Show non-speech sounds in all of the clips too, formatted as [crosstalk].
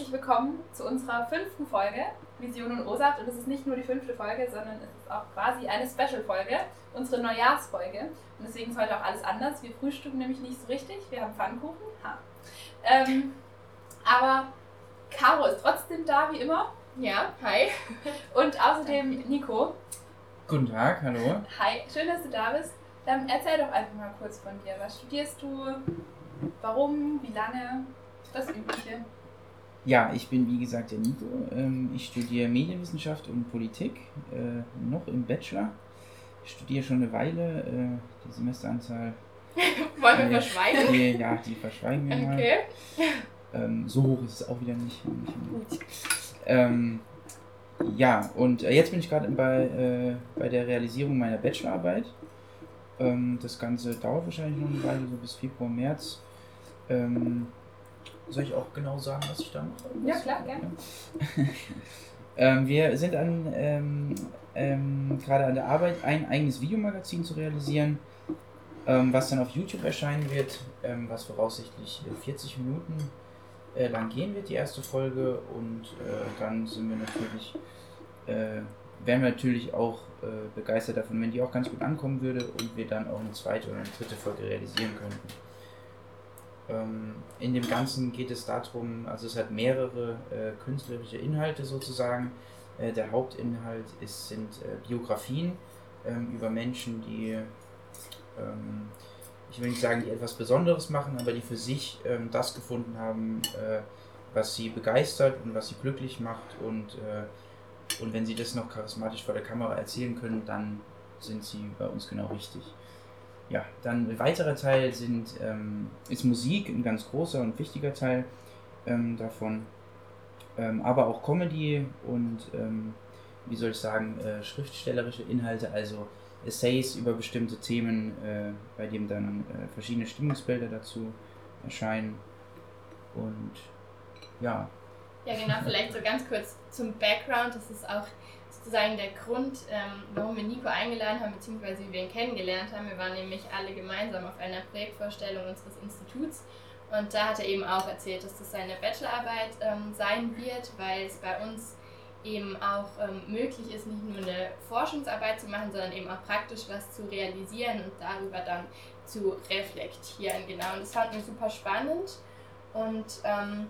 herzlich willkommen zu unserer fünften Folge Vision und OSAT. Und es ist nicht nur die fünfte Folge, sondern es ist auch quasi eine Special-Folge, unsere Neujahrsfolge. Und deswegen ist heute auch alles anders. Wir frühstücken nämlich nicht so richtig, wir haben Pfannkuchen. Ha. Ähm, aber Caro ist trotzdem da, wie immer. Ja, hi. Und außerdem Nico. Guten Tag, hallo. Hi, schön, dass du da bist. Ähm, erzähl doch einfach mal kurz von dir. Was studierst du? Warum? Wie lange? Das Übliche. Ja, ich bin wie gesagt der Nico. Ähm, ich studiere Medienwissenschaft und Politik, äh, noch im Bachelor. Ich studiere schon eine Weile. Äh, die Semesteranzahl. [laughs] Wollen wir verschweigen? Die, ja, die verschweigen wir mal. Okay. Ähm, so hoch ist es auch wieder nicht. nicht ähm, ja, und äh, jetzt bin ich gerade bei, äh, bei der Realisierung meiner Bachelorarbeit. Ähm, das Ganze dauert wahrscheinlich noch eine Weile, so bis Februar, März. Soll ich auch genau sagen, was ich da mache? Ja, klar, gerne. [laughs] ähm, wir sind an, ähm, ähm, gerade an der Arbeit, ein eigenes Videomagazin zu realisieren, ähm, was dann auf YouTube erscheinen wird, ähm, was voraussichtlich 40 äh, Minuten äh, lang gehen wird, die erste Folge. Und äh, dann sind wir natürlich, äh, wären wir natürlich auch äh, begeistert davon, wenn die auch ganz gut ankommen würde und wir dann auch eine zweite oder eine dritte Folge realisieren könnten. Ähm, in dem Ganzen geht es darum, also es hat mehrere äh, künstlerische Inhalte sozusagen. Äh, der Hauptinhalt ist, sind äh, Biografien ähm, über Menschen, die, ähm, ich will nicht sagen, die etwas Besonderes machen, aber die für sich das gefunden haben, äh, was sie begeistert und was sie glücklich macht. Und, äh, und wenn sie das noch charismatisch vor der Kamera erzählen können, dann sind sie bei uns genau richtig. Ja, dann ein weiterer Teil sind, ähm, ist Musik, ein ganz großer und wichtiger Teil ähm, davon. Ähm, aber auch Comedy und, ähm, wie soll ich sagen, äh, schriftstellerische Inhalte, also Essays über bestimmte Themen, äh, bei dem dann äh, verschiedene Stimmungsbilder dazu erscheinen. Und ja. Ja, genau, vielleicht so ganz kurz zum Background. Das ist auch sozusagen der Grund, ähm, warum wir Nico eingeladen haben, beziehungsweise wie wir ihn kennengelernt haben. Wir waren nämlich alle gemeinsam auf einer Projektvorstellung unseres Instituts und da hat er eben auch erzählt, dass das seine Bachelorarbeit ähm, sein wird, weil es bei uns eben auch ähm, möglich ist, nicht nur eine Forschungsarbeit zu machen, sondern eben auch praktisch was zu realisieren und darüber dann zu reflektieren. Genau, und das fanden wir super spannend. Und ähm,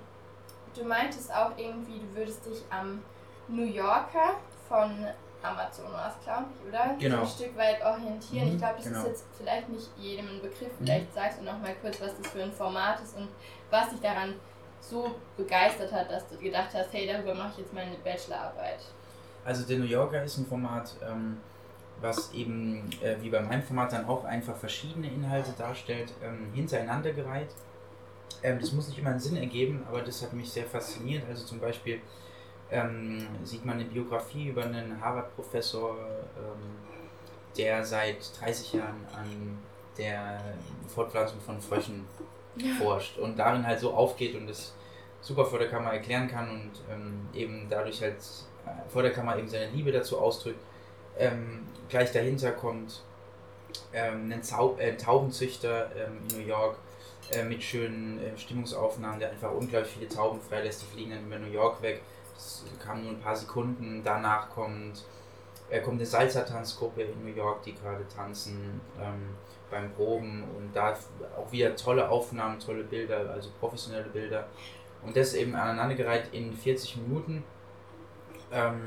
du meintest auch irgendwie, du würdest dich am New Yorker von Amazon war es, glaube ich, oder? Genau. Ein Stück weit orientieren. Mhm, ich glaube, das genau. ist jetzt vielleicht nicht jedem ein Begriff. Vielleicht sagst du noch mal kurz, was das für ein Format ist und was dich daran so begeistert hat, dass du gedacht hast, hey, darüber mache ich jetzt meine Bachelorarbeit. Also der New Yorker ist ein Format, ähm, was eben äh, wie bei meinem Format dann auch einfach verschiedene Inhalte darstellt, ähm, hintereinander gereiht. Ähm, das muss nicht immer einen Sinn ergeben, aber das hat mich sehr fasziniert. Also zum Beispiel ähm, sieht man eine Biografie über einen Harvard-Professor, ähm, der seit 30 Jahren an der Fortpflanzung von Fröschen forscht und darin halt so aufgeht und das super vor der Kamera erklären kann und ähm, eben dadurch halt äh, vor der Kamera eben seine Liebe dazu ausdrückt. Ähm, gleich dahinter kommt ähm, ein Zau äh, Taubenzüchter ähm, in New York äh, mit schönen äh, Stimmungsaufnahmen, der einfach unglaublich viele Tauben freilässt, die fliegen dann über New York weg. Das kam nur ein paar Sekunden. Danach kommt, äh, kommt eine Salsa-Tanzgruppe in New York, die gerade tanzen ähm, beim Proben und da auch wieder tolle Aufnahmen, tolle Bilder, also professionelle Bilder. Und das eben aneinandergereiht in 40 Minuten. Ähm,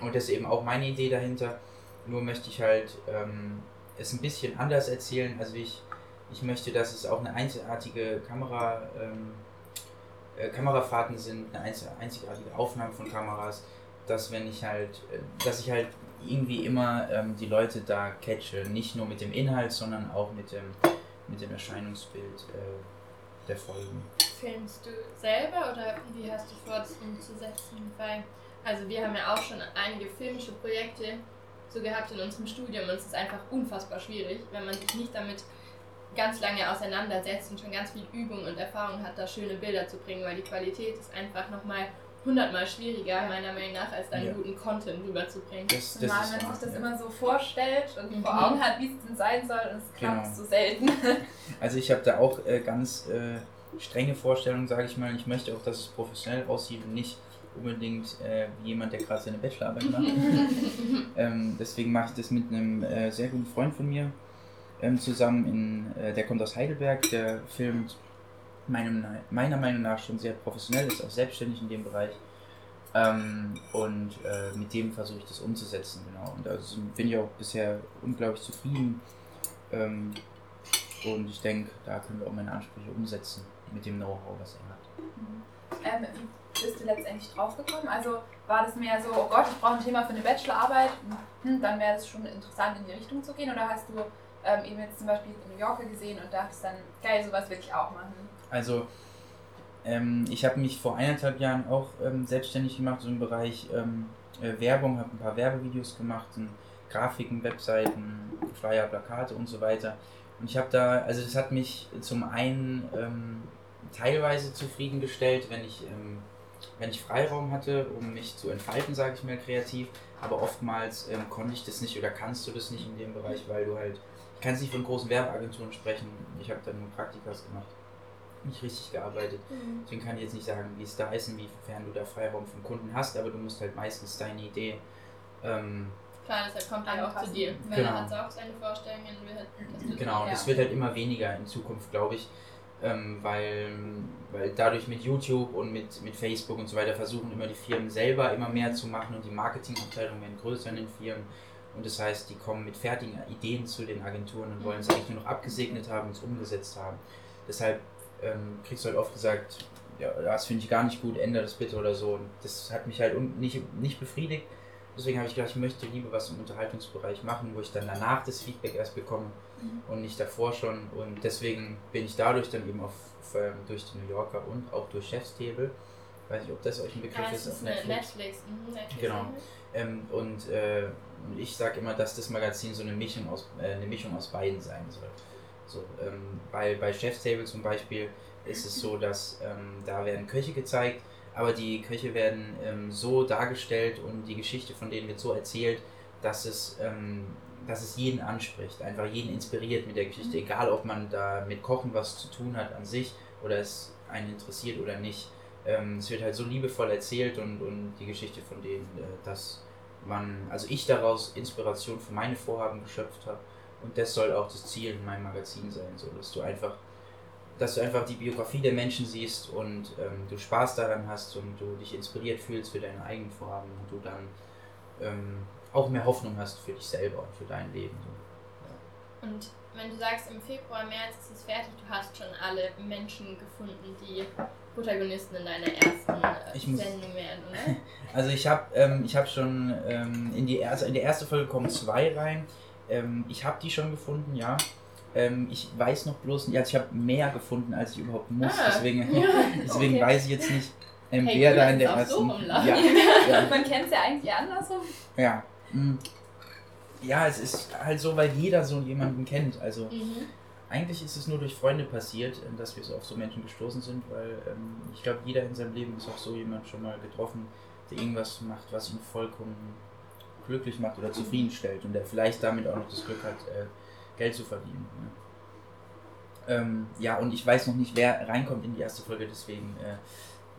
und das ist eben auch meine Idee dahinter. Nur möchte ich halt ähm, es ein bisschen anders erzählen. Also ich, ich möchte, dass es auch eine einzigartige Kamera, ähm, äh, Kamerafahrten sind, eine einz- einzigartige Aufnahme von Kameras, dass wenn ich halt, äh, dass ich halt irgendwie immer ähm, die Leute da catche, nicht nur mit dem Inhalt, sondern auch mit dem, mit dem Erscheinungsbild äh, der Folgen. Filmst du selber oder wie hast du vor, das umzusetzen? Weil, also wir haben ja auch schon einige filmische Projekte so gehabt in unserem Studium und es ist einfach unfassbar schwierig, wenn man sich nicht damit ganz lange auseinandersetzt und schon ganz viel Übung und Erfahrung hat, da schöne Bilder zu bringen, weil die Qualität ist einfach nochmal hundertmal schwieriger, meiner Meinung nach, als dann Ja. guten Content rüberzubringen. Das, das Zumal man sich das ja. immer so vorstellt und Mhm. vor Augen hat, wie es denn sein soll und es klappt Genau. so selten. [laughs] Also ich habe da auch äh, ganz, äh, strenge Vorstellung, sage ich mal. Ich möchte auch, dass es professionell aussieht und nicht unbedingt äh, wie jemand, der gerade seine Bachelorarbeit macht. [laughs] ähm, deswegen mache ich das mit einem äh, sehr guten Freund von mir ähm, zusammen. In, äh, der kommt aus Heidelberg, der filmt meinem, meiner Meinung nach schon sehr professionell, ist auch selbstständig in dem Bereich. Ähm, und äh, mit dem versuche ich das umzusetzen, genau. Und also bin ich auch bisher unglaublich zufrieden. Ähm, und ich denke, da können wir auch meine Ansprüche umsetzen mit dem Know-how, was er hat. Ähm, wie bist du letztendlich draufgekommen? Also war das mehr so, oh Gott, ich brauche ein Thema für eine Bachelorarbeit, hm, dann wäre es schon interessant in die Richtung zu gehen? Oder hast du ähm, eben jetzt zum Beispiel in New Yorker gesehen und dachtest dann, geil, sowas will ich auch machen? Also ähm, ich habe mich vor eineinhalb Jahren auch ähm, selbstständig gemacht, so im Bereich ähm, äh, Werbung, habe ein paar Werbevideos gemacht, Grafiken, Webseiten, Flyer, Plakate und so weiter. Und ich habe da, also das hat mich zum einen ähm, teilweise zufriedengestellt, wenn ich, ähm, wenn ich Freiraum hatte, um mich zu entfalten, sage ich mal kreativ. Aber oftmals ähm, konnte ich das nicht oder kannst du das nicht in dem Bereich, weil du halt, ich kann nicht von großen Werbeagenturen sprechen. Ich habe da nur Praktikas gemacht, nicht richtig gearbeitet. Mhm. Deswegen kann ich jetzt nicht sagen, wie es da ist und inwiefern du da Freiraum vom Kunden hast, aber du musst halt meistens deine Idee ähm, Klar, deshalb kommt er auch zu dir. Weil genau. er hat auch seine Vorstellungen. Halt, genau, und das wird halt immer weniger in Zukunft, glaube ich. Ähm, weil, weil dadurch mit YouTube und mit, mit Facebook und so weiter versuchen immer die Firmen selber immer mehr zu machen und die Marketingabteilungen werden größer in den Firmen. Und das heißt, die kommen mit fertigen Ideen zu den Agenturen und wollen es eigentlich nur noch abgesegnet haben und es umgesetzt haben. Deshalb ähm, kriegst du halt oft gesagt, ja, das finde ich gar nicht gut, ändere das bitte oder so. Und das hat mich halt nicht, nicht befriedigt Deswegen habe ich gedacht, ich möchte lieber was im Unterhaltungsbereich machen, wo ich dann danach das Feedback erst bekomme mhm. und nicht davor schon. Und deswegen bin ich dadurch dann eben auf, ähm, durch die New Yorker und auch durch Chefstable. Weiß nicht, ob das euch ein Begriff ah, ist. auf Netflix. Netflix. Mhm, Netflix. Genau. Ähm, und äh, ich sage immer, dass das Magazin so eine Mischung aus, äh, eine Mischung aus beiden sein soll. So, ähm, bei, bei Chefstable zum Beispiel ist es so, dass ähm, da werden Köche gezeigt aber die Köche werden ähm, so dargestellt und die Geschichte von denen wird so erzählt, dass es, ähm, dass es jeden anspricht, einfach jeden inspiriert mit der Geschichte, mhm. egal ob man da mit Kochen was zu tun hat an sich oder es einen interessiert oder nicht. Ähm, es wird halt so liebevoll erzählt und, und die Geschichte von denen, äh, dass man, also ich daraus Inspiration für meine Vorhaben geschöpft habe und das soll auch das Ziel in meinem Magazin sein, so dass du einfach dass du einfach die Biografie der Menschen siehst und ähm, du Spaß daran hast und du dich inspiriert fühlst für deine eigenen Vorhaben und du dann ähm, auch mehr Hoffnung hast für dich selber und für dein Leben. So. Ja. Und wenn du sagst, im Februar, März ist es fertig, du hast schon alle Menschen gefunden, die Protagonisten in deiner ersten äh, muss, Sendung werden, oder? [laughs] Also ich habe ähm, hab schon ähm, in, die erste, in die erste Folge kommen zwei rein. Ähm, ich habe die schon gefunden, ja. Ähm, ich weiß noch bloß, ja, ich habe mehr gefunden, als ich überhaupt muss. Ah, deswegen ja, [laughs] [laughs] deswegen okay. weiß ich jetzt nicht, ähm, hey, wer cool, da in der ersten. So ja, ja. Man kennt es ja eigentlich andersrum. Ja. Hm. Ja, es ist halt so, weil jeder so jemanden kennt. Also mhm. Eigentlich ist es nur durch Freunde passiert, ähm, dass wir so auf so Menschen gestoßen sind, weil ähm, ich glaube, jeder in seinem Leben ist auf so jemand schon mal getroffen, der irgendwas macht, was ihn vollkommen glücklich macht oder zufriedenstellt und der vielleicht damit auch noch das Glück hat, äh, Geld zu verdienen. Ne? Ähm, ja, und ich weiß noch nicht, wer reinkommt in die erste Folge, deswegen äh,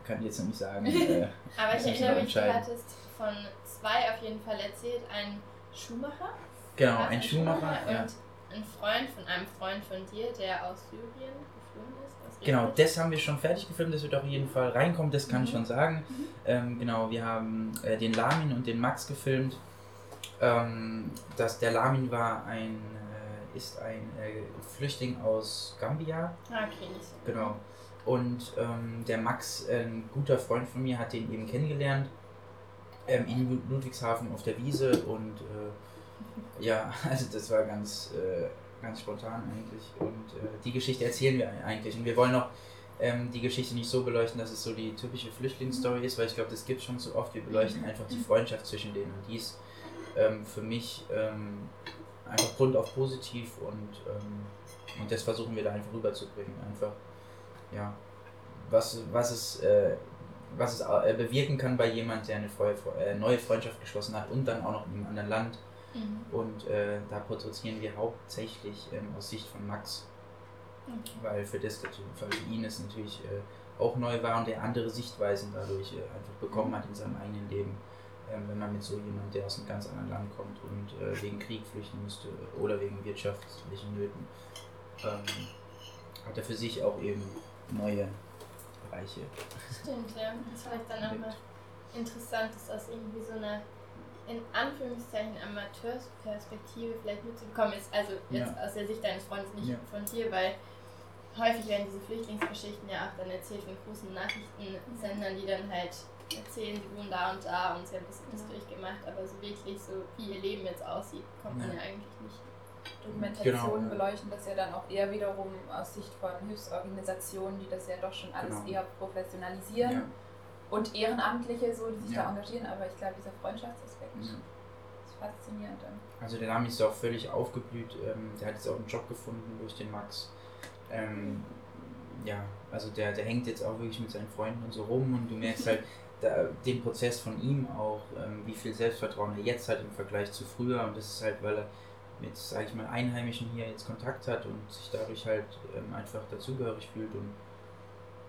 kann ich jetzt noch nicht sagen. Äh, [laughs] Aber ich erinnere mich, du hattest von zwei auf jeden Fall erzählt, ein Schuhmacher. Genau, ein, ein Schuhmacher, Schuhmacher ja. und ein Freund von einem Freund von dir, der aus Syrien geflogen ist. Genau, das haben wir schon fertig gefilmt, das wird auf jeden Fall reinkommen, das kann mhm. ich schon sagen. Mhm. Ähm, genau, wir haben äh, den Lamin und den Max gefilmt. Ähm, das, der Lamin war ein ist ein äh, Flüchtling aus Gambia. Ah, okay, nicht so. Genau. Und ähm, der Max, äh, ein guter Freund von mir, hat den eben kennengelernt ähm, in Ludwigshafen auf der Wiese und äh, ja, [laughs] also das war ganz, äh, ganz spontan eigentlich. Und äh, die Geschichte erzählen wir eigentlich. Und wir wollen auch ähm, die Geschichte nicht so beleuchten, dass es so die typische Flüchtlingsstory ist, weil ich glaube, das gibt es schon so oft. Wir beleuchten einfach die Freundschaft zwischen denen und die ist ähm, für mich ähm, einfach Grund auf positiv und, ähm, und das versuchen wir da einfach rüberzubringen. Einfach, ja, was, was es, äh, was es äh, bewirken kann bei jemand, der eine äh, neue Freundschaft geschlossen hat und dann auch noch in einem anderen Land. Mhm. Und äh, da produzieren wir hauptsächlich ähm, aus Sicht von Max. Okay. weil für das für ihn es natürlich äh, auch neu war und er andere Sichtweisen dadurch äh, einfach bekommen hat in seinem eigenen Leben. Ähm, wenn man mit so jemand, der aus einem ganz anderen Land kommt und äh, wegen Krieg flüchten müsste oder wegen wirtschaftlichen Nöten, ähm, hat er für sich auch eben neue Bereiche. Stimmt, ja. Das ist vielleicht dann auch mal interessant, das aus irgendwie so einer in Anführungszeichen Amateursperspektive vielleicht mitzubekommen ist. Also jetzt Ja. aus der Sicht deines Freundes, nicht Ja. von dir, weil häufig werden diese Flüchtlingsgeschichten ja auch dann erzählt von großen Nachrichtensendern, die dann halt erzählen, sie wohnen da und da und sie haben das, das Ja. durchgemacht, aber so wirklich so, wie ihr Leben jetzt aussieht, kommt man Ja. ja eigentlich nicht. Dokumentationen Genau, beleuchten das ja dann auch eher wiederum aus Sicht von Hilfsorganisationen, die das ja doch schon alles Genau. eher professionalisieren. Ja. Und Ehrenamtliche, so, die sich Ja. da engagieren, aber ich glaube, dieser Freundschaftsaspekt Ja. ist faszinierend dann. Also der Name ist auch völlig aufgeblüht. Ähm, der hat jetzt auch einen Job gefunden durch den Max. Ähm, ja, also der, der hängt jetzt auch wirklich mit seinen Freunden und so rum und du merkst halt [laughs] da, den Prozess von ihm auch, ähm, wie viel Selbstvertrauen er jetzt hat im Vergleich zu früher und das ist halt, weil er mit, sage ich mal, Einheimischen hier jetzt Kontakt hat und sich dadurch halt ähm, einfach dazugehörig fühlt und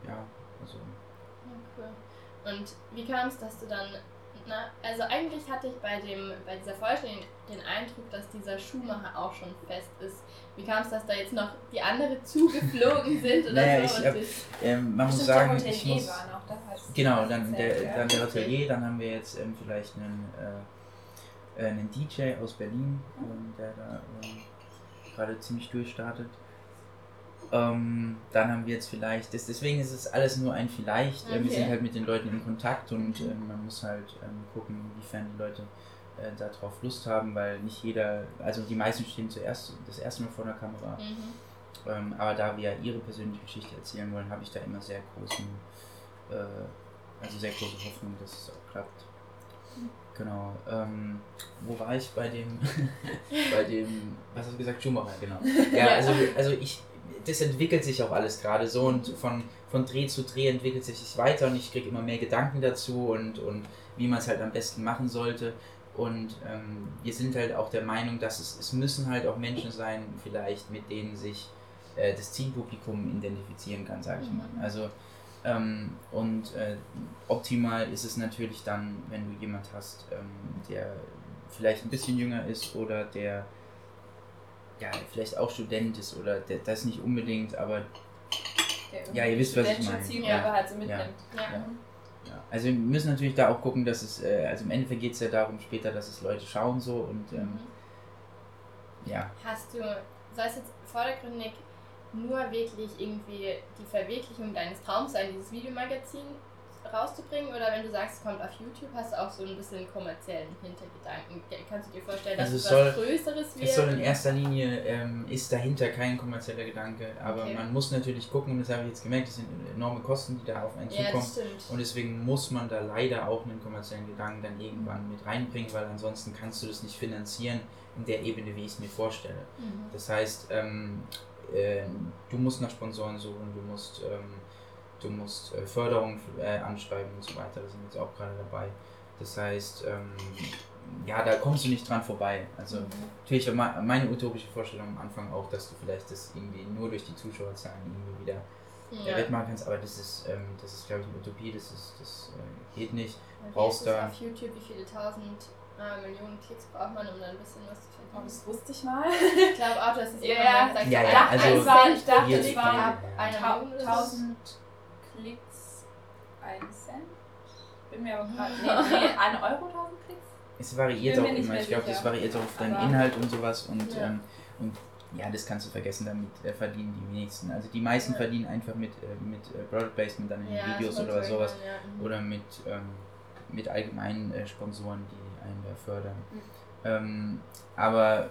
ja, also Ja, cool. Und wie kam es, dass du dann, na, also eigentlich hatte ich bei dem, bei dieser Folge den, Eindruck, dass dieser Schuhmacher auch schon fest ist. Wie kam es, dass da jetzt noch die andere [laughs] zugeflogen sind oder Naja, so? ich hab- ähm, man muss sagen, der ich muss... war noch, das Genau, dann der, ja. dann der. Hotelier, dann haben wir jetzt ähm, vielleicht einen, äh, äh, einen DJ aus Berlin, ähm, der da ähm, gerade ziemlich durchstartet. Ähm, dann haben wir jetzt vielleicht, das, deswegen ist es alles nur ein Vielleicht. Äh, wir Okay. sind halt mit den Leuten in Kontakt und ähm, man muss halt ähm, gucken, inwiefern die Leute äh, darauf Lust haben, weil nicht jeder, also die meisten stehen zuerst das erste Mal vor der Kamera. Mhm. Ähm, aber da wir ihre persönliche Geschichte erzählen wollen, habe ich da immer sehr großen, äh, also sehr große Hoffnung, dass es auch klappt. Genau. Ähm, wo war ich bei dem, [laughs] bei dem, was hast du gesagt, Schumacher, genau. Ja, Ja. also, also ich, das entwickelt sich auch alles gerade so und von, von Dreh zu Dreh entwickelt sich es weiter und ich kriege immer mehr Gedanken dazu und, und wie man es halt am besten machen sollte. Und ähm, wir sind halt auch der Meinung, dass es, es müssen halt auch Menschen sein, vielleicht mit denen sich äh, das Zielpublikum identifizieren kann, sage ich mal. Mhm. Also ähm, und äh, optimal ist es natürlich dann, wenn du jemand hast, ähm, der vielleicht ein bisschen jünger ist oder der ja vielleicht auch Student ist oder der, das nicht unbedingt, aber Der Ja, ihr wisst, was ich meine. Ja. halt so mitnimmt. Ja. Ja. ja, also wir müssen natürlich da auch gucken, dass es, äh, also im Endeffekt geht es ja darum später, dass es Leute schauen so und ähm, Mhm. ja, Hast du, soll es jetzt vordergründig nur wirklich irgendwie die Verwirklichung deines Traums sein, dieses Videomagazin rauszubringen? Oder wenn du sagst, es kommt auf YouTube, hast du auch so ein bisschen kommerziellen Hintergedanken? Kannst du dir vorstellen, dass Also es es was soll- Größeres wird? Es soll in erster Linie, ähm, ist dahinter kein kommerzieller Gedanke, aber Okay. man muss natürlich gucken, und das habe ich jetzt gemerkt, das sind enorme Kosten, die da auf einen ja, zukommen. stimmt. Und deswegen muss man da leider auch einen kommerziellen Gedanken dann irgendwann mit reinbringen, weil ansonsten kannst du das nicht finanzieren in der Ebene, wie ich es mir vorstelle. Mhm. Das heißt, ähm, äh, du musst nach Sponsoren suchen, du musst, ähm, du musst äh, Förderung äh, anschreiben und so weiter. Da sind wir jetzt auch gerade dabei. Das heißt, ähm, ja, da kommst du nicht dran vorbei. Also Mhm. natürlich meine utopische Vorstellung am Anfang auch, dass du vielleicht das irgendwie nur durch die Zuschauerzahlen irgendwie wieder äh, Ja. wettmachen kannst, aber das ist, ähm, das ist glaube ich eine Utopie, das ist, das äh, geht nicht. Wie brauchst da- auf YouTube, wie viele tausend äh, Millionen Klicks braucht man, um dann ein bisschen was zu Oh, verdienen? das wusste ich mal. Ich glaube auch, dass es Ja, irgendwann mal gesagt ja, ja, also- ich war- ich dachte, es war ab ja. einer Ta- Million oder so. 1000 Klicks, 1 Cent. Bin mir aber [laughs] gerade. Nee, nee, 1 Euro 1000 Klicks? Es variiert auch immer, ich glaube, das variiert auch auf deinen Aber- Inhalt und sowas und, Ja. ähm, und ja, das kannst du vergessen, damit äh, verdienen die wenigsten. Also die meisten Ja. verdienen einfach mit, äh, mit äh, Product Placement dann in Ja, den Videos oder sowas ja, mhm. oder mit, ähm, mit allgemeinen äh, Sponsoren, die einen da fördern. Mhm. Ähm, aber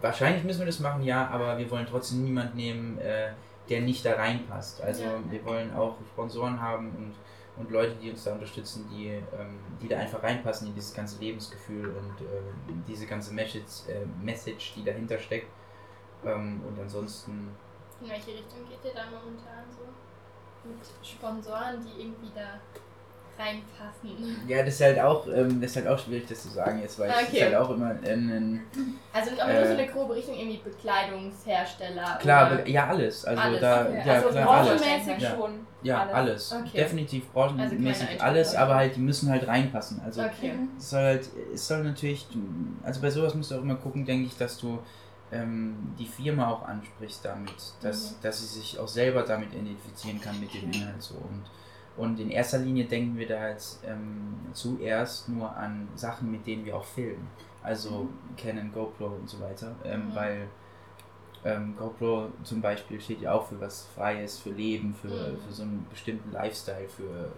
wahrscheinlich müssen wir das machen, ja, aber wir wollen trotzdem niemand nehmen, äh, der nicht da reinpasst. Also Ja. wir wollen auch Sponsoren haben und, und Leute, die uns da unterstützen, die, ähm, die da einfach reinpassen in dieses ganze Lebensgefühl und äh, diese ganze Message, äh, Message, die dahinter steckt. Ähm, und ansonsten, In welche Richtung geht ihr da momentan so? Mit Sponsoren, die irgendwie da reinpassen? Ja, das ist halt auch, ähm, das ist halt auch schwierig, das zu sagen jetzt, weil es ist Okay. halt auch immer ein, ein Also aber nur so Äh, eine grobe Richtung, irgendwie Bekleidungshersteller. klar, ja alles. Also Alles, da, Okay, ja also klar alles. branchenmäßig Ja. schon. Ja, alles. alles. Okay. Definitiv Also branchenmäßig keine alles, aber halt, die müssen halt reinpassen. Also Okay. es soll halt, es soll natürlich, also bei sowas musst du auch immer gucken, denke ich, dass du ähm, die Firma auch ansprichst damit, dass, Mhm. dass sie sich auch selber damit identifizieren kann mit dem Inhalt so und und in erster Linie denken wir da jetzt ähm, zuerst nur an Sachen, mit denen wir auch filmen. Also Canon, GoPro und so weiter. Ähm, Mhm. Weil ähm, GoPro zum Beispiel steht ja auch für was Freies, für Leben, für, Mhm. für so einen bestimmten Lifestyle, für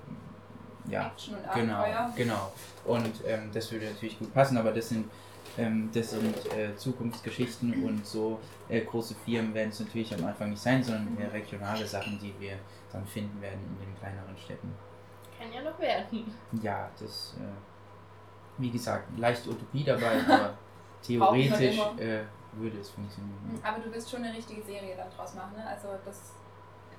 ja, Action und Genau, Abenteuer. genau. Und ähm, das würde natürlich gut passen, aber das sind, ähm, das sind äh, Zukunftsgeschichten und so äh, große Firmen werden es natürlich am Anfang nicht sein, sondern eher regionale Sachen, die wir dann finden werden in den kleineren Städten. Kann ja noch werden. Ja, das, äh, wie gesagt, leicht Utopie dabei, [laughs] aber theoretisch äh, würde es funktionieren. Aber du wirst schon eine richtige Serie dann draus machen, ne? Also das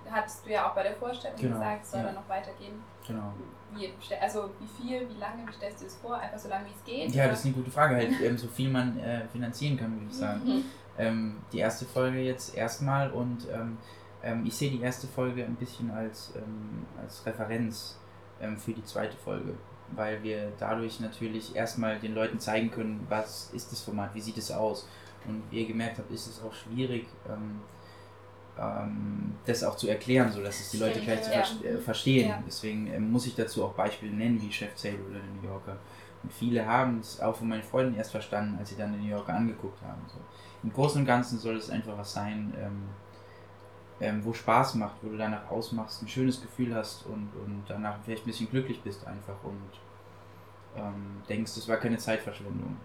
hattest du ja auch bei der Vorstellung Genau, gesagt, es soll ja. dann noch weitergehen. Genau. Wie, also wie viel, wie lange, wie stellst du es vor? Einfach so lange wie es geht? Ja, oder? das ist eine gute Frage, halt, ähm, so viel man äh, finanzieren kann, würde ich sagen. Mhm. ähm, die erste Folge jetzt erstmal und ähm, ähm, ich sehe die erste Folge ein bisschen als, ähm, als Referenz ähm, für die zweite Folge, weil wir dadurch natürlich erstmal den Leuten zeigen können, was ist das Format, wie sieht es aus. Und wie ihr gemerkt habt, ist es auch schwierig, ähm, das auch zu erklären, sodass es die Leute Stimmt, gleich ja. ver äh, verstehen. Ja. Deswegen ähm, muss ich dazu auch Beispiele nennen, wie Chef Sale oder der New Yorker. Und viele haben es auch von meinen Freunden erst verstanden, als sie dann den New Yorker angeguckt haben. So. Im Großen und Ganzen soll es einfach was sein, ähm, ähm, wo Spaß macht, wo du danach ausmachst, ein schönes Gefühl hast und, und danach vielleicht ein bisschen glücklich bist einfach und ähm, denkst, das war keine Zeitverschwendung.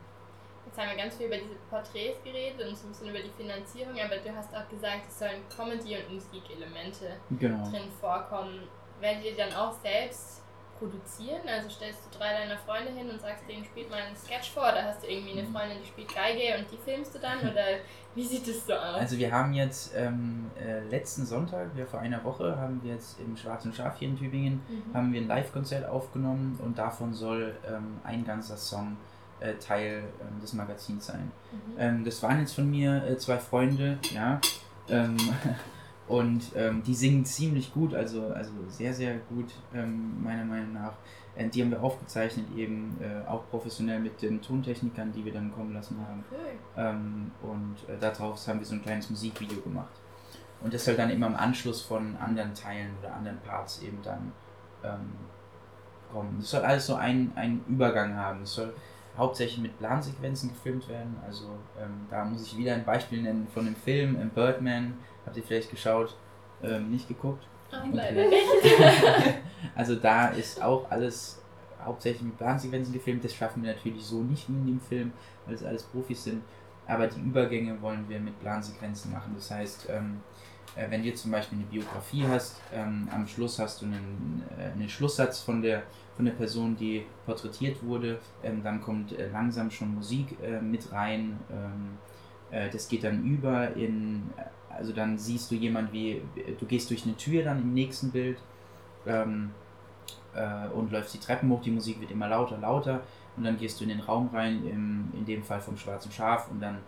Jetzt haben wir ganz viel über diese Porträts geredet und so ein bisschen über die Finanzierung, aber du hast auch gesagt, es sollen Comedy- und Musikelemente Genau. drin vorkommen. Werdet ihr dann auch selbst produzieren? Also stellst du drei deiner Freunde hin und sagst, denen spielt mal einen Sketch vor, oder hast du irgendwie eine Freundin, die spielt Geige und die filmst du dann? Oder wie sieht es so aus? Also wir haben jetzt ähm, äh, letzten Sonntag, ja vor einer Woche, haben wir jetzt im Schwarzen Schaf hier in Tübingen, Mhm. haben wir ein Live-Konzert aufgenommen und davon soll ähm, ein ganzer Song äh, Teil ähm, des Magazins sein. Mhm. Ähm, das waren jetzt von mir äh, zwei Freunde, ja. Ähm, [laughs] und ähm, die singen ziemlich gut, also, also sehr, sehr gut, ähm, meiner Meinung nach. Äh, die haben wir aufgezeichnet, eben äh, auch professionell mit den Tontechnikern, die wir dann kommen lassen haben. Cool. Und äh, daraus haben wir so ein kleines Musikvideo gemacht. Und das soll dann immer im Anschluss von anderen Teilen oder anderen Parts eben dann kommen. Das soll alles so einen, einen Übergang haben. Es soll hauptsächlich mit Plansequenzen gefilmt werden. Also ähm, da muss ich wieder ein Beispiel nennen von dem Film ähm, Birdman. Habt ihr vielleicht geschaut? Ähm, nicht geguckt? Ach, Okay. leider nicht. [laughs] also da ist auch alles hauptsächlich mit Plansequenzen gefilmt. Das schaffen wir natürlich so nicht wie in dem Film, weil es alles Profis sind. Aber die Übergänge wollen wir mit Plansequenzen machen. Das heißt, ähm, äh, wenn du zum Beispiel eine Biografie hast, ähm, am Schluss hast du einen, äh, einen Schlusssatz von der, von der Person, die porträtiert wurde. Ähm, dann kommt äh, langsam schon Musik äh, mit rein. Ähm, äh, das geht dann über in, also dann siehst du jemand wie, du gehst durch eine Tür dann im nächsten Bild ähm, äh, und läufst die Treppen hoch, die Musik wird immer lauter, lauter und dann gehst du in den Raum rein, im, in dem Fall vom Schwarzen Schaf und dann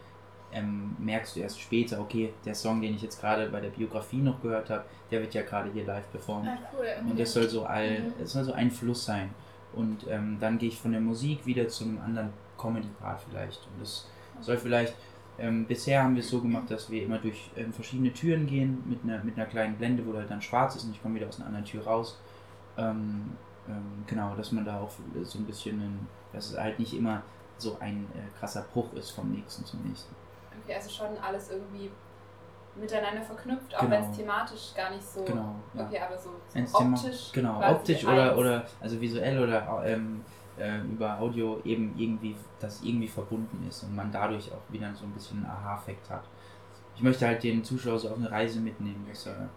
ähm, merkst du erst später, okay, der Song, den ich jetzt gerade bei der Biografie noch gehört habe, der wird ja gerade hier live performt. Ah, cool. Und das soll so, all, Mhm. es soll so ein Fluss sein. Und ähm, dann gehe ich von der Musik wieder zu einem anderen Comedy-Part vielleicht. Und das soll vielleicht, ähm, bisher haben wir es so gemacht, dass wir immer durch ähm, verschiedene Türen gehen mit einer, mit einer kleinen Blende, wo halt dann schwarz ist und ich komme wieder aus einer anderen Tür raus. Ähm, ähm, genau, dass man da auch so ein bisschen, ein, dass es halt nicht immer so ein äh, krasser Bruch ist vom nächsten zum nächsten. Okay, also schon alles irgendwie miteinander verknüpft, auch Genau. wenn es thematisch gar nicht so. Genau, ja. Okay, aber so, so optisch. Genau, optisch eins. oder, oder also visuell oder ähm, äh, über Audio eben irgendwie, dass irgendwie verbunden ist und man dadurch auch wieder so ein bisschen einen Aha-Effekt hat. Ich möchte halt den Zuschauer so auf eine Reise mitnehmen, dass er,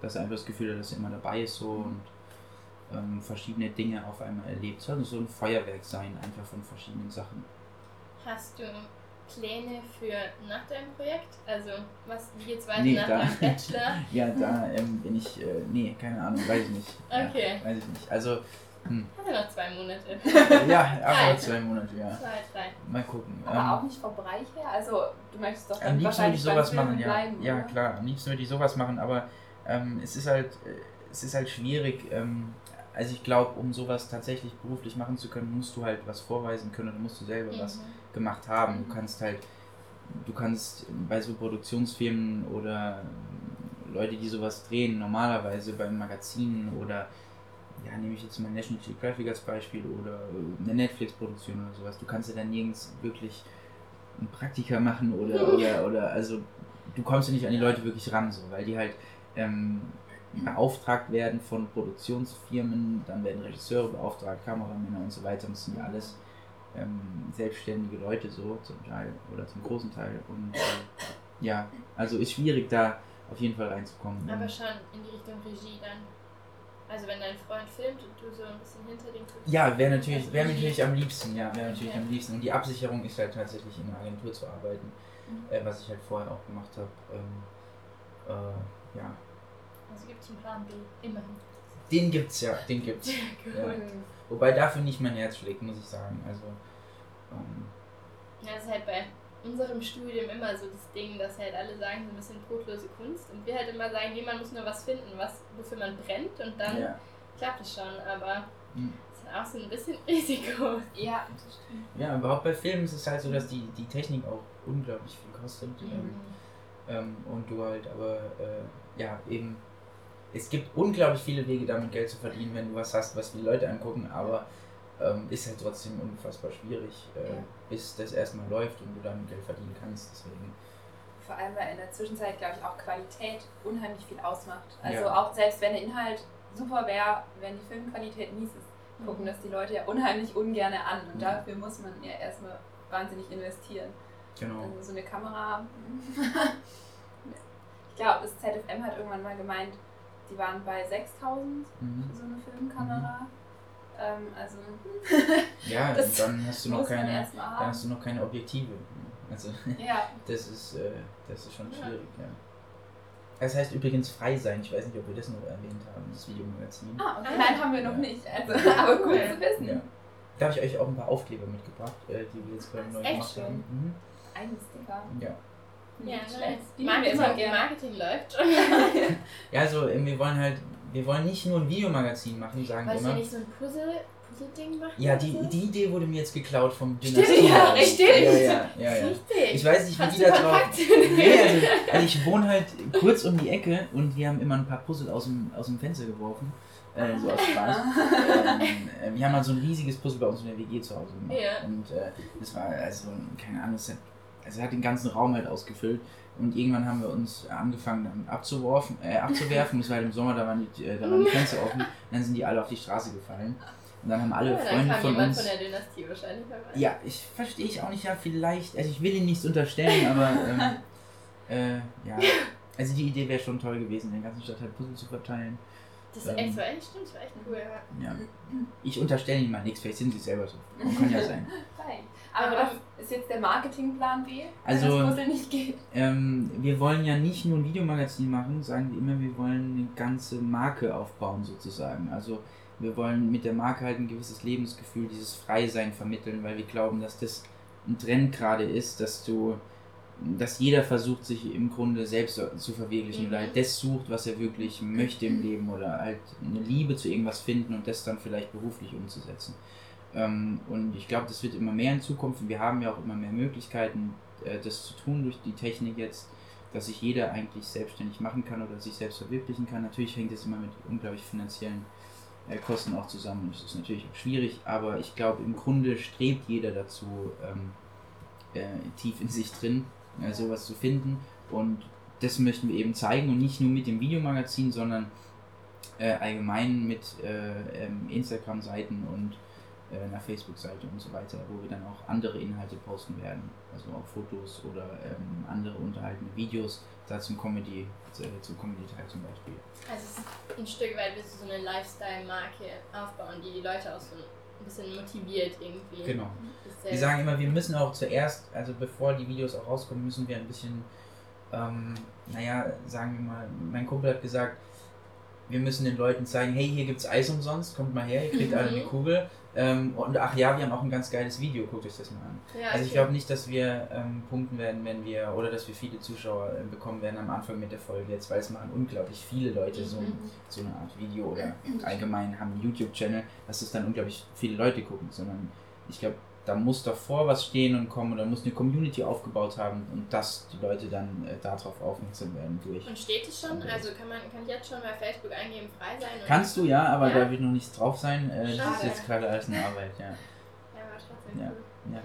dass er einfach das Gefühl hat, dass er immer dabei ist so und ähm, verschiedene Dinge auf einmal erlebt. Es soll so ein Feuerwerk sein, einfach von verschiedenen Sachen. Hast du Pläne für nach deinem Projekt? Also, was, wie geht's weiter Nee, nach da- deinem Bachelor? [laughs] Ja, da ähm, bin ich, äh, nee, keine Ahnung, weiß ich nicht. Ja, Okay. weiß ich nicht. Also, Hm. Haben wir noch zwei Monate. [laughs] Ja, Drei. aber zwei Monate, ja. Zwei, drei. Mal gucken. Aber Ähm, auch nicht vom Bereich her. Also, du möchtest doch Am dann liebsten würde wahrscheinlich ich sowas machen, ja. bleiben. ja, oder? klar. Am liebsten würde ich sowas machen, aber ähm, es ist halt, äh, es ist halt schwierig. Ähm, also ich glaube, um sowas tatsächlich beruflich machen zu können, musst du halt was vorweisen können oder musst du selber was Mhm. Gemacht haben. Du kannst halt, du kannst bei so Produktionsfirmen oder Leute, die sowas drehen, normalerweise bei Magazinen oder ja, nehme ich jetzt mal National Geographic als Beispiel oder eine Netflix-Produktion oder sowas, du kannst ja dann nirgends wirklich ein Praktika machen oder, [laughs] oder, oder also du kommst ja nicht an die Leute wirklich ran, so, weil die halt ähm, beauftragt werden von Produktionsfirmen, dann werden Regisseure beauftragt, Kameramänner und so weiter, das sind ja alles ähm, selbstständige Leute so zum Teil oder zum großen Teil und äh, ja, also ist schwierig da auf jeden Fall reinzukommen. Aber schon in die Richtung Regie dann. Also wenn dein Freund filmt und du so ein bisschen hinter dem Film. Ja, wäre natürlich, wäre natürlich am liebsten, ja, wäre natürlich Okay. am liebsten. Und die Absicherung ist halt tatsächlich in einer Agentur zu arbeiten, Mhm. äh, was ich halt vorher auch gemacht habe. Ähm, äh, ja, Also gibt es einen Plan B. Immerhin. den gibt's ja, den gibt's. Ja. Mhm. Wobei dafür nicht mein Herz schlägt, muss ich sagen. Also, ähm, Ja, das ist halt bei unserem Studium immer so das Ding, dass halt alle sagen, so ein bisschen brotlose Kunst. Und wir halt immer sagen, nee, man muss nur was finden, was, wofür man brennt und dann ja. klappt es schon. Aber Mhm. es ist auch so ein bisschen [laughs] Risiko. Ja, das stimmt. ja, überhaupt bei Filmen ist es halt so, dass die, die Technik auch unglaublich viel kostet. Ähm, ähm, und du halt aber, äh, ja, eben, es gibt unglaublich viele Wege, damit Geld zu verdienen, wenn du was hast, was die Leute angucken, aber ähm, ist halt trotzdem unfassbar schwierig, äh, Ja. bis das erstmal läuft und du damit Geld verdienen kannst. Deswegen, Vor allem, weil in der Zwischenzeit, glaube ich, auch Qualität unheimlich viel ausmacht. Also Ja. auch selbst wenn der Inhalt super wäre, wenn die Filmqualität mies ist, gucken das die Leute ja unheimlich ungern an. Und Ja. dafür muss man ja erstmal wahnsinnig investieren. genau. Also so eine Kamera. [laughs] ich glaube, das ZFM hat irgendwann mal gemeint, die waren bei 6000 Mhm. für so eine Filmkamera. Ähm, also [laughs] Ja, Das und dann hast du noch keine, dann hast du noch keine Objektive. Also [laughs] Ja, das ist, äh, das ist schon Ja. schwierig, ja. Das heißt übrigens frei sein. Ich weiß nicht, ob wir das noch erwähnt haben, das Videomagazin. ah, okay. Ah. nein, haben wir noch Ja. nicht. Also, [laughs] aber gut Cool. zu wissen. Ja. Da habe ich euch auch ein paar Aufkleber mitgebracht, äh, die wir jetzt gerade Ach, neu gemacht haben. Mhm. Ein Sticker. Ja. Ja. Die Marketing. Marketing läuft. [laughs] ja, also äh, wir wollen halt, wir wollen nicht nur ein Videomagazin machen, sagen wir immer. nicht so ein Puzzle, Puzzle-Ding machen? Ja, die, die Idee wurde mir jetzt geklaut vom Stimmt, Dynastie. ja, [laughs] richtig. Ja, ja, ja, ja. Richtig. Ich weiß nicht, wie Hast die da drauf. Nee, also, also ich wohne halt kurz um die Ecke und wir haben immer ein paar Puzzle aus dem, aus dem Fenster geworfen. Äh, so aus Spaß. ähm, äh, wir haben halt so ein riesiges Puzzle bei uns in der WG zu Hause gemacht. Ja. Und äh, das war also, keine Ahnung, es hat, also hat den ganzen Raum halt ausgefüllt. Und irgendwann haben wir uns angefangen damit abzuwerfen, äh, abzuwerfen. Das war halt im Sommer, da waren, die, äh, da waren die Fenster offen. Und dann sind die alle auf die Straße gefallen. Und dann haben alle Ja, Freunde von uns. von der Dynastie wahrscheinlich vorbei. Ja, ich verstehe ich auch nicht, ja, vielleicht. Also ich will ihnen nichts unterstellen, aber ähm, äh, ja. Also die Idee wäre schon toll gewesen, in der ganzen Stadt halt Puzzle zu verteilen. Das Ähm. echt, war echt, stimmt, das war echt cool. Ja. Ja. Ich unterstelle ihnen mal nichts, vielleicht sind sie selber so. Kann ja sein. [laughs] Fein. Aber was ist jetzt der Marketingplan B, wenn Also- das Puzzle nicht geht? Ähm, wir wollen ja nicht nur ein Videomagazin machen, sagen wir immer, wir wollen eine ganze Marke aufbauen sozusagen. Also wir wollen mit der Marke halt ein gewisses Lebensgefühl, dieses Freisein vermitteln, weil wir glauben, dass das ein Trend gerade ist, dass du, dass jeder versucht, sich im Grunde selbst zu verwirklichen Mhm. oder halt das sucht, was er wirklich möchte im Leben oder halt eine Liebe zu irgendwas finden und das dann vielleicht beruflich umzusetzen. Ähm, und ich glaube, das wird immer mehr in Zukunft. Wir haben ja auch immer mehr Möglichkeiten, äh, das zu tun durch die Technik jetzt, dass sich jeder eigentlich selbstständig machen kann oder sich selbst verwirklichen kann. Natürlich hängt das immer mit unglaublich finanziellen äh, Kosten auch zusammen. Das ist natürlich auch schwierig, aber ich glaube, im Grunde strebt jeder dazu, ähm, äh, tief in sich drin äh, sowas zu finden. Und das möchten wir eben zeigen und nicht nur mit dem Videomagazin, sondern äh, allgemein mit äh, ähm, Instagram-Seiten und äh, einer Facebook-Seite und so weiter, wo wir dann auch andere Inhalte posten werden. Also auch Fotos oder ähm, andere unterhaltende Videos, da zum Comedy, äh, zum Comedy-Teil zum Beispiel. Also es ist ein Stück weit willst du so eine Lifestyle-Marke aufbauen, die die Leute auch so ein bisschen motiviert irgendwie. Genau. Wir sagen immer, wir müssen auch zuerst, also bevor die Videos auch rauskommen, müssen wir ein bisschen, ähm, naja, sagen wir mal, mein Kumpel hat gesagt, wir müssen den Leuten zeigen, hey, hier gibt's Eis umsonst, kommt mal her, ihr kriegt alle eine Mhm. Kugel. Ähm, und ach ja, wir haben auch ein ganz geiles Video, guckt euch das mal an. Ja, Also ich okay. glaube nicht, dass wir ähm, punkten werden, wenn wir, oder dass wir viele Zuschauer äh, bekommen werden am Anfang mit der Folge jetzt, weil es machen unglaublich viele Leute so, Mhm. so eine Art Video oder allgemein haben einen YouTube-Channel, dass es dann unglaublich viele Leute gucken, sondern ich glaube, da muss davor was stehen und kommen oder muss eine Community aufgebaut haben und dass die Leute dann äh, darauf aufmerksam werden durch. Und steht es schon? Also kann man kann ich jetzt schon bei Facebook eingeben, frei sein? Kannst du ja, aber Ja? da wird noch nichts drauf sein. Äh, das ist jetzt gerade alles eine Arbeit, ja. Ja, aber trotzdem Ja. cool. ja.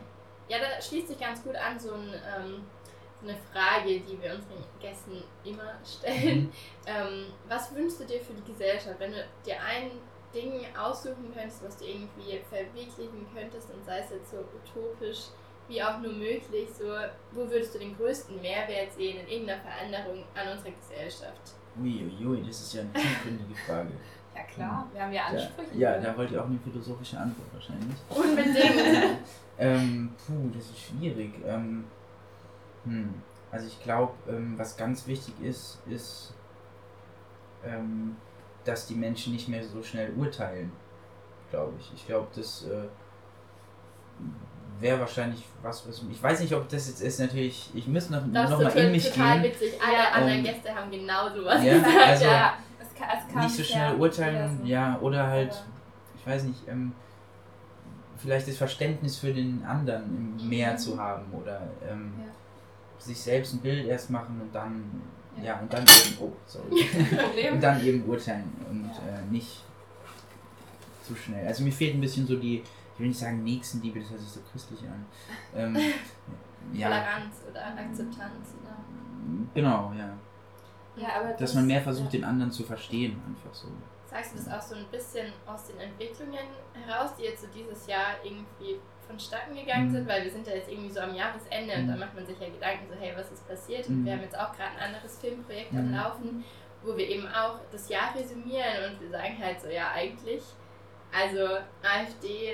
Ja, da schließt sich ganz gut an so, ein, ähm, so eine Frage, die wir unseren Gästen immer stellen. Mhm. Ähm, was wünschst du dir für die Gesellschaft, wenn du dir ein Ding aussuchen könntest, was du irgendwie verwirklichen könntest und sei es jetzt so utopisch wie auch nur möglich, so wo würdest du den größten Mehrwert sehen in irgendeiner Veränderung an unserer Gesellschaft? Uiuiui, das ist ja eine tiefgründige Frage. [laughs] Ja klar, wir haben ja Ansprüche. Ja, ja, da wollt ihr auch eine philosophische Antwort wahrscheinlich. Unbedingt. [laughs] Ähm, puh, das ist schwierig. Ähm, hm. Also ich glaube, ähm, was ganz wichtig ist, ist, ähm, dass die Menschen nicht mehr so schnell urteilen, glaube ich. Ich glaube, das äh, wäre wahrscheinlich was, was... Ich weiß nicht, ob das jetzt ist natürlich... Ich muss noch, Das noch mal total, in mich total gehen. witzig. Alle Ja, anderen ähm, Gäste haben genau sowas ja, gesagt. also- ja. es kann, es kam Nicht so schnell urteilen, wieder so. ja, oder halt... Ich weiß nicht, ähm, vielleicht das Verständnis für den anderen im mehr Mhm. zu haben oder ähm, Ja. sich selbst ein Bild erst machen und dann, ja, und dann eben, oh, sorry, [laughs] und dann eben urteilen und äh, nicht zu schnell. Also mir fehlt ein bisschen so die, ich will nicht sagen Nächstenliebe, das hört sich so christlich an. Ähm, [laughs] ja, Toleranz oder Akzeptanz. Oder? genau, ja. Ja, aber Dass das- man mehr versucht, ja. den anderen zu verstehen, einfach so. Sagst du das auch so ein bisschen aus den Entwicklungen heraus, die jetzt so dieses Jahr irgendwie vonstatten gegangen Mhm. sind? Weil wir sind ja jetzt irgendwie so am Jahresende und da Mhm. macht man sich ja Gedanken so, hey, was ist passiert? Und Mhm. wir haben jetzt auch gerade ein anderes Filmprojekt am Mhm. Laufen, wo wir eben auch das Jahr resümieren und wir sagen halt so, ja, eigentlich, also AfD,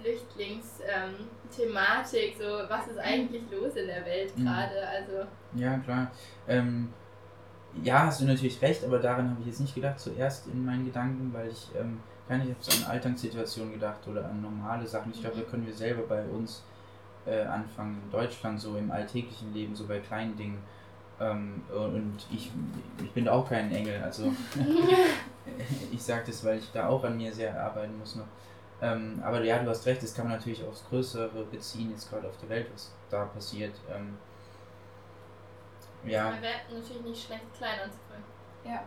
Flüchtlingsthematik, so, was ist eigentlich los in der Welt Mhm. gerade? Also, Ja, klar. Ähm, ja, hast du natürlich recht, aber daran habe ich jetzt nicht gedacht, zuerst in meinen Gedanken, weil ich ähm, gar nicht so an Alltagssituationen gedacht oder an normale Sachen. Ich glaube, Mhm. da können wir selber bei uns äh, anfangen, in Deutschland, so im alltäglichen Leben, so bei kleinen Dingen. Ähm, und ich, ich bin auch kein Engel, also [laughs] [laughs] ich sage das, weil ich da auch an mir sehr arbeiten muss noch. Ähm, aber ja, du hast recht, das kann man natürlich aufs Größere beziehen, jetzt gerade auf der Welt, was da passiert. Ähm, ja, man wäre natürlich nicht schlecht, klein anzufangen. Ja.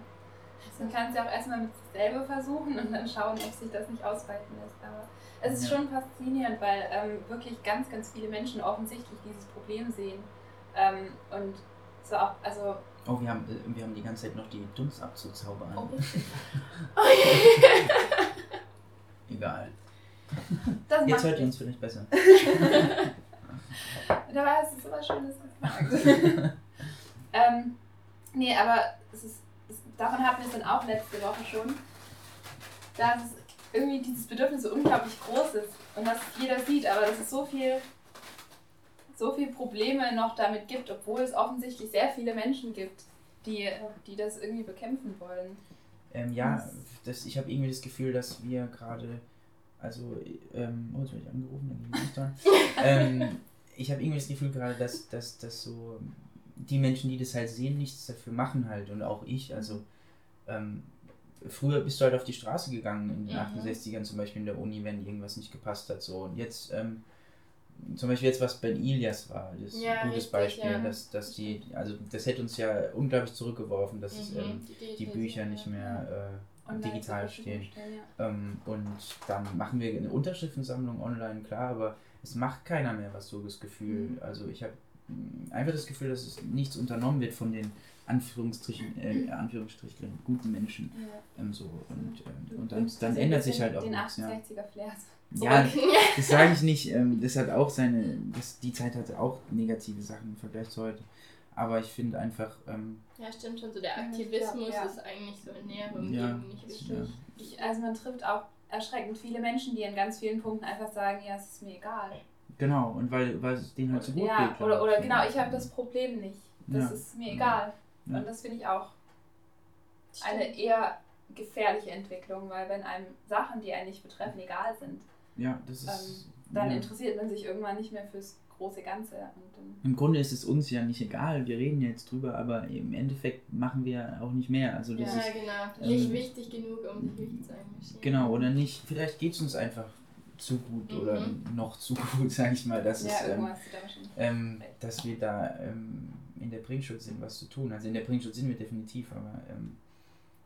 Man kann es ja auch erstmal mit sich selber versuchen und dann schauen, ob sich das nicht ausweiten lässt. Aber es ist Ja. schon faszinierend, weil ähm, wirklich ganz, ganz viele Menschen offensichtlich dieses Problem sehen. Ähm, und so auch, also. Oh, wir haben, äh, wir haben die ganze Zeit noch die Dunstabzughaube an. Oh, richtig. [laughs] Egal. Das Jetzt hört ihr uns vielleicht besser. [laughs] Dabei hast du sowas Schönes gesagt. [laughs] ähm, nee, aber es ist, es, davon hatten wir es dann auch letzte Woche schon, dass es irgendwie dieses Bedürfnis so unglaublich groß ist und dass jeder sieht, aber dass es so viel, so viel Probleme noch damit gibt, obwohl es offensichtlich sehr viele Menschen gibt, die, die das irgendwie bekämpfen wollen. Ähm, ja, das, ich habe irgendwie das Gefühl, dass wir gerade, also, ähm, oh, jetzt werde ich angerufen, dann gehe ich nicht [laughs] dran. ähm, ich habe irgendwie das Gefühl gerade, dass, dass, dass so die Menschen, die das halt sehen, nichts dafür machen halt und auch ich, also ähm, früher bist du halt auf die Straße gegangen in den Mhm. 68ern zum Beispiel in der Uni, wenn irgendwas nicht gepasst hat so und jetzt ähm, zum Beispiel jetzt, was bei Ilias war, das ist Ja, ein gutes richtig, Beispiel, ja. dass, dass die, also das hätte uns ja unglaublich zurückgeworfen, dass es, Mhm, ähm, die Bücher nicht mehr äh, digital stehen. stellen, ja. Ähm, und dann machen wir eine Unterschriftensammlung online, klar, aber es macht keiner mehr was so das Gefühl. Mhm. Also ich habe einfach das Gefühl, dass es nichts unternommen wird von den Anführungsstrichen, äh, Anführungsstrichen guten Menschen. Ja. Ähm, so. Und, ähm, und dann, dann dir ändert sich halt auch nichts. Ja. Den 68er Flair. ja, [laughs] das sage ich nicht. Ähm, das hat auch seine, das, die Zeit hatte auch negative Sachen im Vergleich zu heute. Aber ich finde einfach, ähm, Ja, stimmt schon. So der Aktivismus ja. ist eigentlich so in näherem ja, nicht wichtig. ja, Ich, also man trifft auch erschreckend viele Menschen, die in ganz vielen Punkten einfach sagen, ja, es ist mir egal. genau. Und weil, weil es denen halt so gut Ja, geht. oder, oder genau, ich habe das Problem nicht. Das Ja. ist mir egal. Und das finde ich auch Stimmt. eine eher gefährliche Entwicklung, weil wenn einem Sachen, die einen nicht betreffen, egal sind, Ja, das ist. ähm, dann ja. interessiert man sich irgendwann nicht mehr fürs große Ganze. Und dann, Im Grunde ist es uns ja nicht egal, wir reden jetzt drüber, aber im Endeffekt machen wir auch nicht mehr. Also das Ja, ist genau. Nicht ähm, wichtig genug, um sich wichtig zu engagieren. genau oder nicht. Vielleicht geht es uns einfach zu gut Mhm. oder noch zu gut, [laughs] sage ich mal, dass ja, es, ähm, ähm, dass wir da ähm, in der Bringschutz sind, was zu tun. Also in der Bringschutz sind wir definitiv, aber ähm,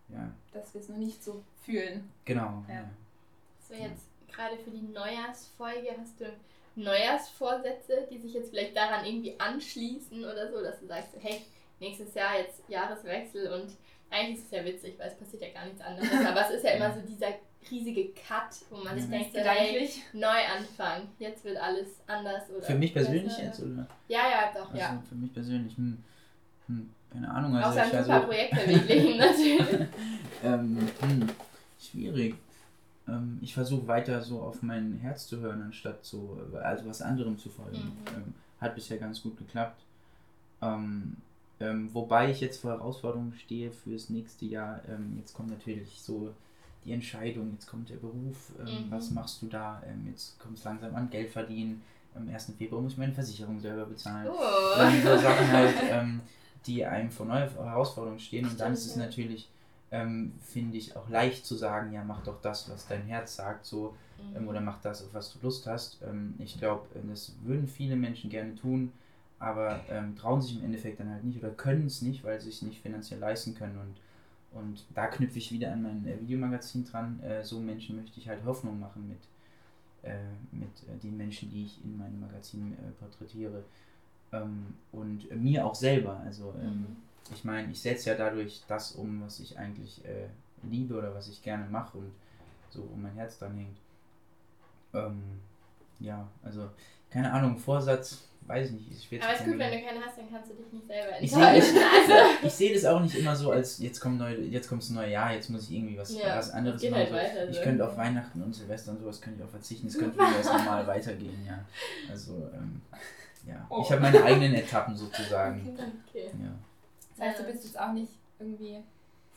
ja, Dass wir es noch nicht so fühlen. genau. Ja. Ja. So, jetzt gerade für die Neujahrsfolge hast du Neujahrsvorsätze, die sich jetzt vielleicht daran irgendwie anschließen oder so, dass du sagst, hey, nächstes Jahr jetzt Jahreswechsel und eigentlich ist es ja witzig, weil es passiert ja gar nichts anderes, [laughs] aber es ist ja immer so dieser riesige Cut, wo man sich Ja. denkt, Gedanklich. Neuanfang, jetzt wird alles anders oder Für mich persönlich besser. jetzt oder? Ja, ja, doch, Also ja. für mich persönlich, hm, hm, keine Ahnung. Also Außer ein war super so, Projekt verwirklichen, [laughs] natürlich. ähm, hm, schwierig. Ähm, ich versuche weiter so auf mein Herz zu hören, anstatt so, also was anderem zu folgen. Mhm. Ähm, hat bisher ganz gut geklappt. Ähm, ähm, wobei ich jetzt vor Herausforderungen stehe fürs nächste Jahr. Ähm, jetzt kommt natürlich so die Entscheidung, jetzt kommt der Beruf, ähm, Mhm. was machst du da? Ähm, jetzt kommt es langsam an, Geld verdienen. Am 1. Februar muss ich meine Versicherung selber bezahlen. Oh. Ähm, so Sachen halt, [laughs] ähm, die einem vor neue Herausforderungen stehen. Und dann ist es natürlich, ähm, finde ich, auch leicht zu sagen, ja, mach doch das, was dein Herz sagt, so, ähm, oder mach das, auf was du Lust hast. Ich glaube, das würden viele Menschen gerne tun, aber trauen sich im Endeffekt dann halt nicht oder können es nicht, weil sie es nicht finanziell leisten können. Und, und da knüpfe ich wieder an mein äh, Videomagazin dran. Äh, so Menschen möchte ich halt Hoffnung machen mit, äh, mit äh, den Menschen, die ich in meinem Magazin äh, porträtiere. Ähm, und mir auch selber. Also ähm, Mhm. ich meine, ich setze ja dadurch das um, was ich eigentlich liebe oder was ich gerne mache und so, wo mein Herz dran hängt. Ähm, ja, also, keine Ahnung, Vorsatz, weiß ich nicht, ist schwer Aber zu ist gut, wenn du keinen hast, dann kannst du dich nicht selber Ich sehe enttäuschen. [laughs] Also, ich sehe das auch nicht immer so, als jetzt kommt neu, jetzt kommt das neue Jahr, jetzt muss ich irgendwie was, Ja, was anderes machen. halt So, weiter ich so. könnte auf Weihnachten und Silvester und sowas könnte ich auch verzichten. Es könnte wieder [laughs] normal weitergehen, ja. Also, ähm, ja. Oh. Ich habe meine eigenen Etappen sozusagen. [laughs] okay. Ja. Das heißt, du bist jetzt auch nicht irgendwie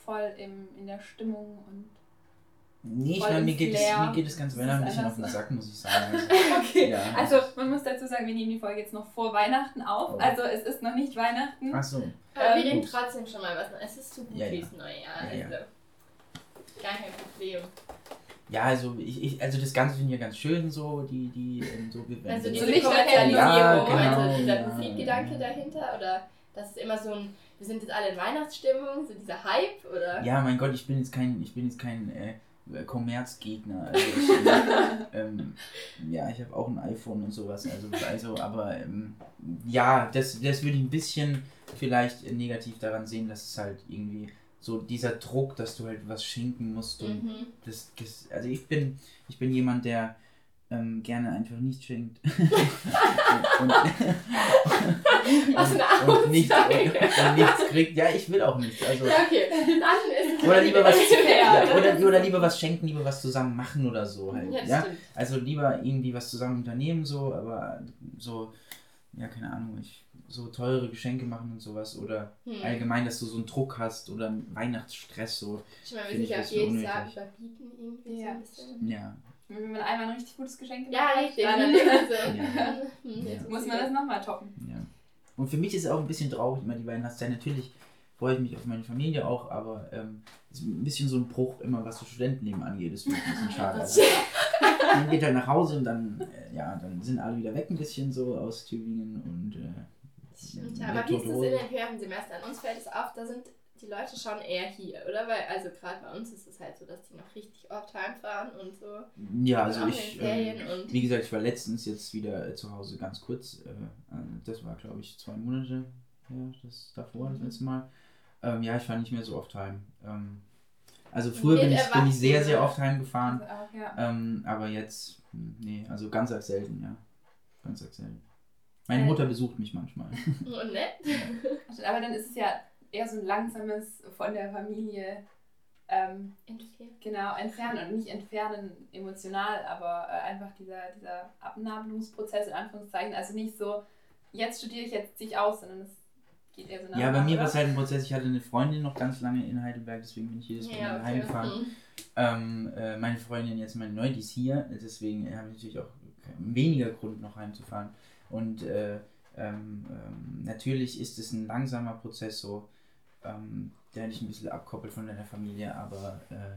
voll im, in der Stimmung und. Nee, ich meine, mir geht, es, mir geht das ganze Das Weihnachten ein bisschen auf den Sack, muss ich [laughs] sagen. Also, Okay. Ja. Also, man muss dazu sagen, wir nehmen die Folge jetzt noch vor Weihnachten auf. Oh. Also, es ist noch nicht Weihnachten. ach so. Aber wir Ähm, reden trotzdem schon mal was. Es ist zu gut Ja, ja. fürs neue Jahr. Ja, ja. Also, gar kein Problem. Ja, also ich, ich also das Ganze finde ich ja ganz schön so, die, die, ähm, so wir Also diese So Lichter- Kommerzialisierung, Ja, genau, also dieser ja, Musikgedanke ja. dahinter oder das ist immer so ein, wir sind jetzt alle in Weihnachtsstimmung, so dieser Hype oder? Ja, mein Gott, ich bin jetzt kein, ich bin jetzt kein äh, Kommerzgegner. Also ich, äh, ähm, ja, ich habe auch ein iPhone und sowas. Also, also aber ähm, ja, das, das würde ich ein bisschen vielleicht negativ daran sehen, dass es halt irgendwie so dieser Druck, dass du halt was schenken musst und Mhm. das, das, also ich bin, ich bin jemand, der ähm, gerne einfach nichts schenkt. [laughs] und, [laughs] Was eine und, und, nichts, und, und nichts kriegt. Ja, ich will auch nichts. Also, Ja, okay, dann ist oder lieber was, fair, ja, oder, oder lieber was schenken, lieber was zusammen machen oder so halt. Ja, Ja, also lieber irgendwie was zusammen unternehmen so, aber so, ja keine Ahnung, ich so teure Geschenke machen und sowas oder Hm. allgemein, dass du so einen Druck hast oder einen Weihnachtsstress so, ich sich auch bisschen jedes Jahr unnötig. überbieten irgendwie Ja, so ein bisschen. ja. Wenn man einmal ein richtig gutes Geschenk Ja, gemacht hat, richtig. dann. [laughs] [laughs] Ja. Jetzt muss man das nochmal toppen. Ja. Und für mich ist es auch ein bisschen traurig, immer die Weihnachtszeit. Natürlich freue ich mich auf meine Familie auch, aber ähm, ist ein bisschen so ein Bruch immer, was das Studentenleben angeht. Das finde ich ein bisschen [laughs] schade. Also, man geht halt nach Hause und dann, äh, ja, dann sind alle wieder weg ein bisschen so aus Tübingen und äh, Stimmt, ja, ja. Aber wie ist das in den höheren Semestern? Uns fällt es auf, da sind die Leute schon eher hier, oder? Weil, also gerade bei uns ist es halt so, dass die noch richtig oft heimfahren und so. Ja, also ich, ähm, und- wie gesagt, ich war letztens jetzt wieder äh, zu Hause ganz kurz. Äh, äh, das war, glaube ich, zwei Monate her, das davor, das Mhm. letzte Mal. Ähm, ja, ich war nicht mehr so oft heim. Ähm, also früher bin ich, bin ich sehr, sehr oft heimgefahren. Also auch, ja. Ähm, aber jetzt, hm, nee, also ganz arg selten, ja. Ganz arg selten. Meine Äh. Mutter besucht mich manchmal. [laughs] Und nett. [laughs] Aber dann ist es ja eher so ein langsames von der Familie ähm, Entfernt. genau entfernen und nicht entfernen emotional, aber äh, einfach dieser, dieser Abnabelungsprozess in Anführungszeichen. Also nicht so, jetzt studiere ich, jetzt ziehe ich aus, sondern es geht eher so nach Ja, bei mir war es halt ein Prozess. Ich hatte eine Freundin noch ganz lange in Heidelberg, deswegen bin ich jedes Mal Ja, okay. heimgefahren. Mhm. Ähm, äh, meine Freundin jetzt meine neu, die ist hier, deswegen habe ich natürlich auch weniger Grund noch heimzufahren. Und äh, ähm, ähm, natürlich ist es ein langsamer Prozess so, ähm, der dich ein bisschen abkoppelt von deiner Familie, aber äh,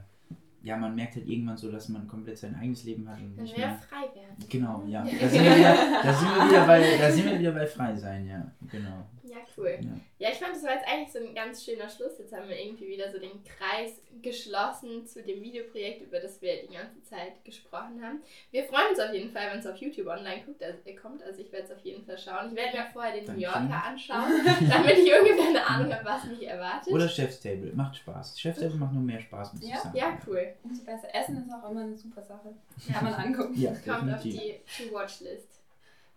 ja, man merkt halt irgendwann so, dass man komplett sein eigenes Leben hat und Dann nicht mehr mehr. frei werden. Genau, ja. [laughs] Da sind wir wieder, da sind wir wieder bei, da sind wir wieder bei frei sein, ja. Genau. Ja, cool. Ja. Ja, ich fand, das war jetzt eigentlich so ein ganz schöner Schluss. Jetzt haben wir irgendwie wieder so den Kreis geschlossen zu dem Videoprojekt, über das wir die ganze Zeit gesprochen haben. Wir freuen uns auf jeden Fall, wenn es auf YouTube online guckt, also, äh, kommt. Also ich werde es auf jeden Fall schauen. Ich werde mir vorher den New. Yorker anschauen, [laughs] damit ich ungefähr eine Ahnung habe, was mich erwartet. Oder Chef's Table, macht Spaß. Chef's Table macht nur mehr Spaß, muss ich Ja? sagen. ja, cool. Umso besser. Essen ist auch immer eine super Sache. Kann man angucken. Ja, Kommt auf die To-Watch-List.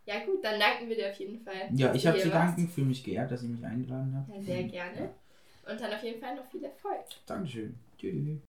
Ja gut, dann danken wir dir auf jeden Fall. Ja, ich habe zu danken, fühle mich geehrt, dass ihr mich eingeladen habt. Ja, sehr gerne. Und dann auf jeden Fall noch viel Erfolg. Dankeschön. Tschüss.